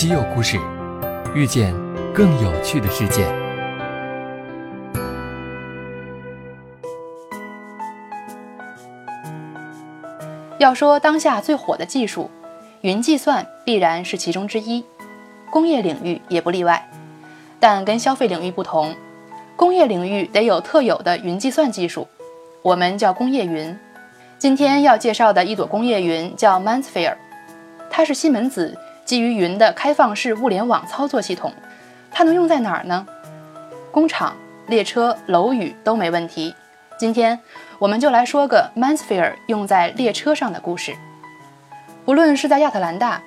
稀有故事，遇见更有趣的世界。要说当下最火的技术，云计算必然是其中之一，工业领域也不例外。但跟消费领域不同，工业领域得有特有的云计算技术，我们叫工业云。今天要介绍的一朵工业云叫 Mansphere，它是西门子基于云的开放式物联网操作系统。它能用在哪儿呢？工厂、列车、楼宇都没问题。今天我们就来说个 Mansphere 用在列车上的故事。不论是在亚特兰大、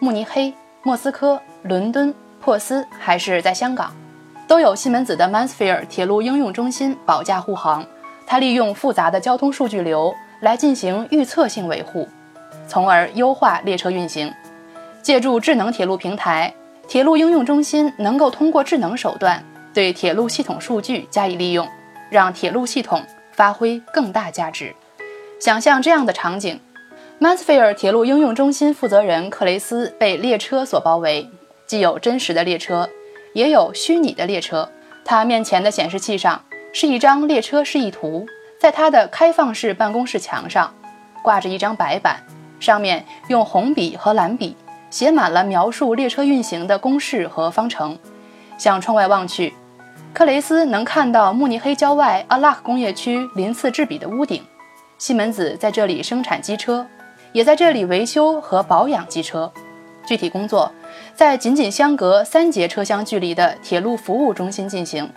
慕尼黑、莫斯科、伦敦。珀斯还是在香港，都有西门子的 Mansphere 铁路应用中心保驾护航。它利用复杂的交通数据流来进行预测性维护，从而优化列车运行。借助智能铁路平台，铁路应用中心能够通过智能手段对铁路系统数据加以利用，让铁路系统发挥更大价值。想象这样的场景：MindSphere 铁路应用中心负责人克雷斯被列车所包围。既有真实的列车，也有虚拟的列车。他面前的显示器上是一张列车示意图，在他的开放式办公室墙上挂着一张白板，上面用红笔和蓝笔写满了描述列车运行的公式和方程。向窗外望去，克雷斯能看到慕尼黑郊外阿拉克工业区鳞次栉比的屋顶。西门子在这里生产机车，也在这里维修和保养机车。具体工作在仅仅相隔三节车厢距离的铁路服务中心进行。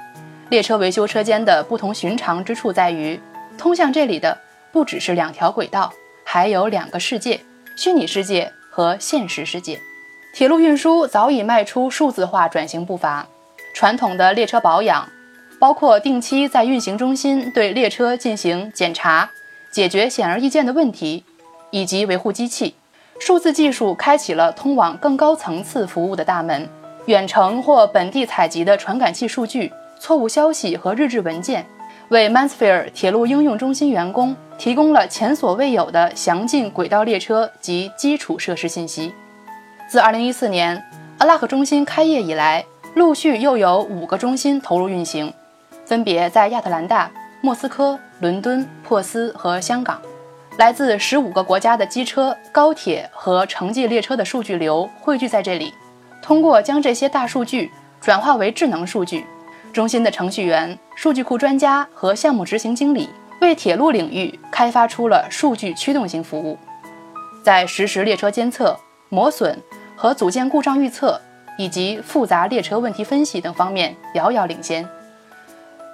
列车维修车间的不同寻常之处在于，通向这里的不只是两条轨道，还有两个世界：虚拟世界和现实世界。铁路运输早已迈出数字化转型步伐。传统的列车保养，包括定期在运行中心对列车进行检查，解决显而易见的问题，以及维护机器。数字技术开启了通往更高层次服务的大门。远程或本地采集的传感器数据、错误消息和日志文件，为 MindSphere 铁路应用中心员工提供了前所未有的详尽轨道列车及基础设施信息。自2014年阿拉克中心开业以来，陆续又有五个中心投入运行，分别在亚特兰大、莫斯科、伦敦、珀斯和香港。来自十五个国家的机车、高铁和城际列车的数据流汇聚在这里。通过将这些大数据转化为智能数据，中心的程序员、数据库专家和项目执行经理为铁路领域开发出了数据驱动型服务，在实时列车监测、磨损和组件故障预测以及复杂列车问题分析等方面遥遥领先。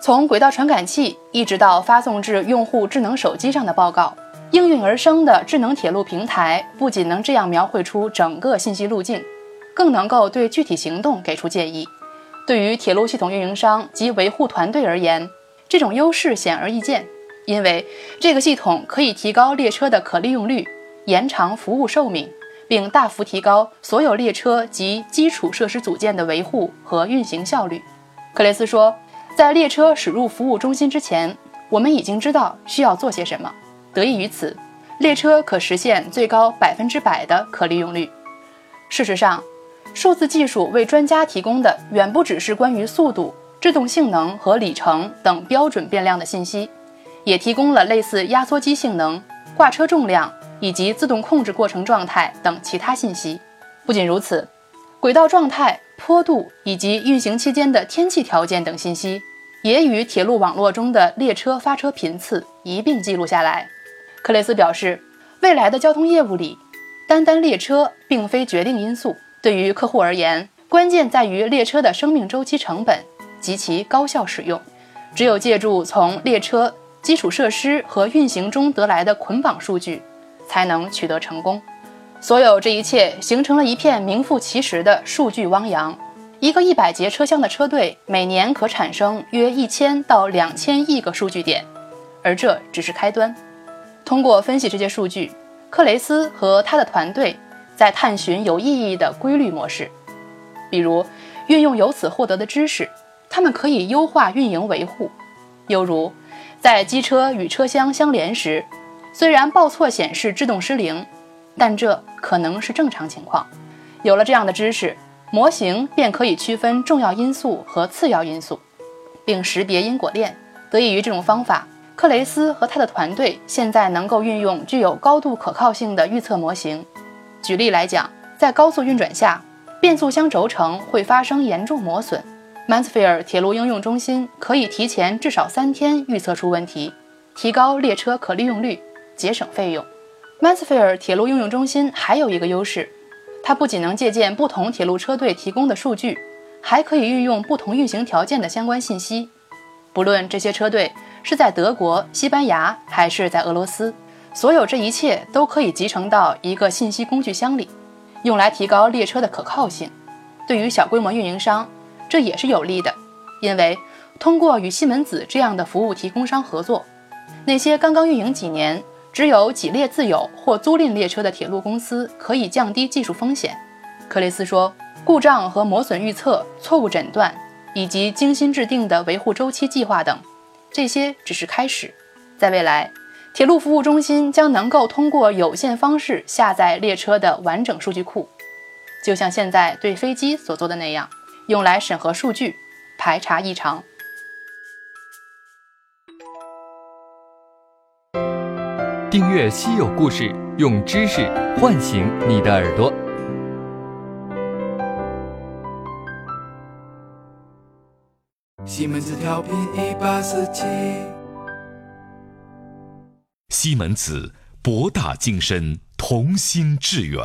从轨道传感器一直到发送至用户智能手机上的报告。应运而生的智能铁路平台不仅能这样描绘出整个信息路径，更能够对具体行动给出建议。对于铁路系统运营商及维护团队而言，这种优势显而易见，因为这个系统可以提高列车的可利用率，延长服务寿命，并大幅提高所有列车及基础设施组件的维护和运行效率。克雷斯说，在列车驶入服务中心之前，我们已经知道需要做些什么。得益于此，列车可实现最高百分之百的可利用率。事实上，数字技术为专家提供的远不只是关于速度、制动性能和里程等标准变量的信息，也提供了类似压缩机性能、挂车重量以及自动控制过程状态等其他信息。不仅如此，轨道状态、坡度以及运行期间的天气条件等信息，也与铁路网络中的列车发车频次一并记录下来。克雷斯表示，未来的交通业务里，单单列车并非决定因素。对于客户而言，关键在于列车的生命周期成本及其高效使用。只有借助从列车基础设施和运行中得来的捆绑数据，才能取得成功。所有这一切形成了一片名副其实的数据汪洋。一个一百节车厢的车队每年可产生约一千到两千亿个数据点，而这只是开端。通过分析这些数据，克雷斯和他的团队在探寻有意义的规律模式，比如运用由此获得的知识，他们可以优化运营维护。犹如在机车与车厢相连时，虽然报错显示制动失灵，但这可能是正常情况，有了这样的知识，模型便可以区分重要因素和次要因素，并识别因果链。得益于这种方法，克雷斯和他的团队现在能够运用具有高度可靠性的预测模型。举例来讲，在高速运转下，变速箱轴承会发生严重磨损。曼斯菲尔铁路应用中心可以提前至少三天预测出问题，提高列车可利用率，节省费用。曼斯菲尔铁路应用中心还有一个优势。它不仅能借鉴不同铁路车队提供的数据，还可以运用不同运行条件的相关信息。不论这些车队是在德国、西班牙还是在俄罗斯，所有这一切都可以集成到一个信息工具箱里，用来提高列车的可靠性。对于小规模运营商，这也是有利的，因为通过与西门子这样的服务提供商合作，那些刚刚运营几年。只有几列自有或租赁列车的铁路公司可以降低技术风险，克雷斯说，故障和磨损预测、错误诊断以及精心制定的维护周期计划等，这些只是开始。在未来，铁路服务中心将能够通过有线方式下载列车的完整数据库，就像现在对飞机所做的那样，用来审核数据、排查异常。订阅《稀有故事》，用知识唤醒你的耳朵。西门子调频一八四七，西门子博大精深，同心致远。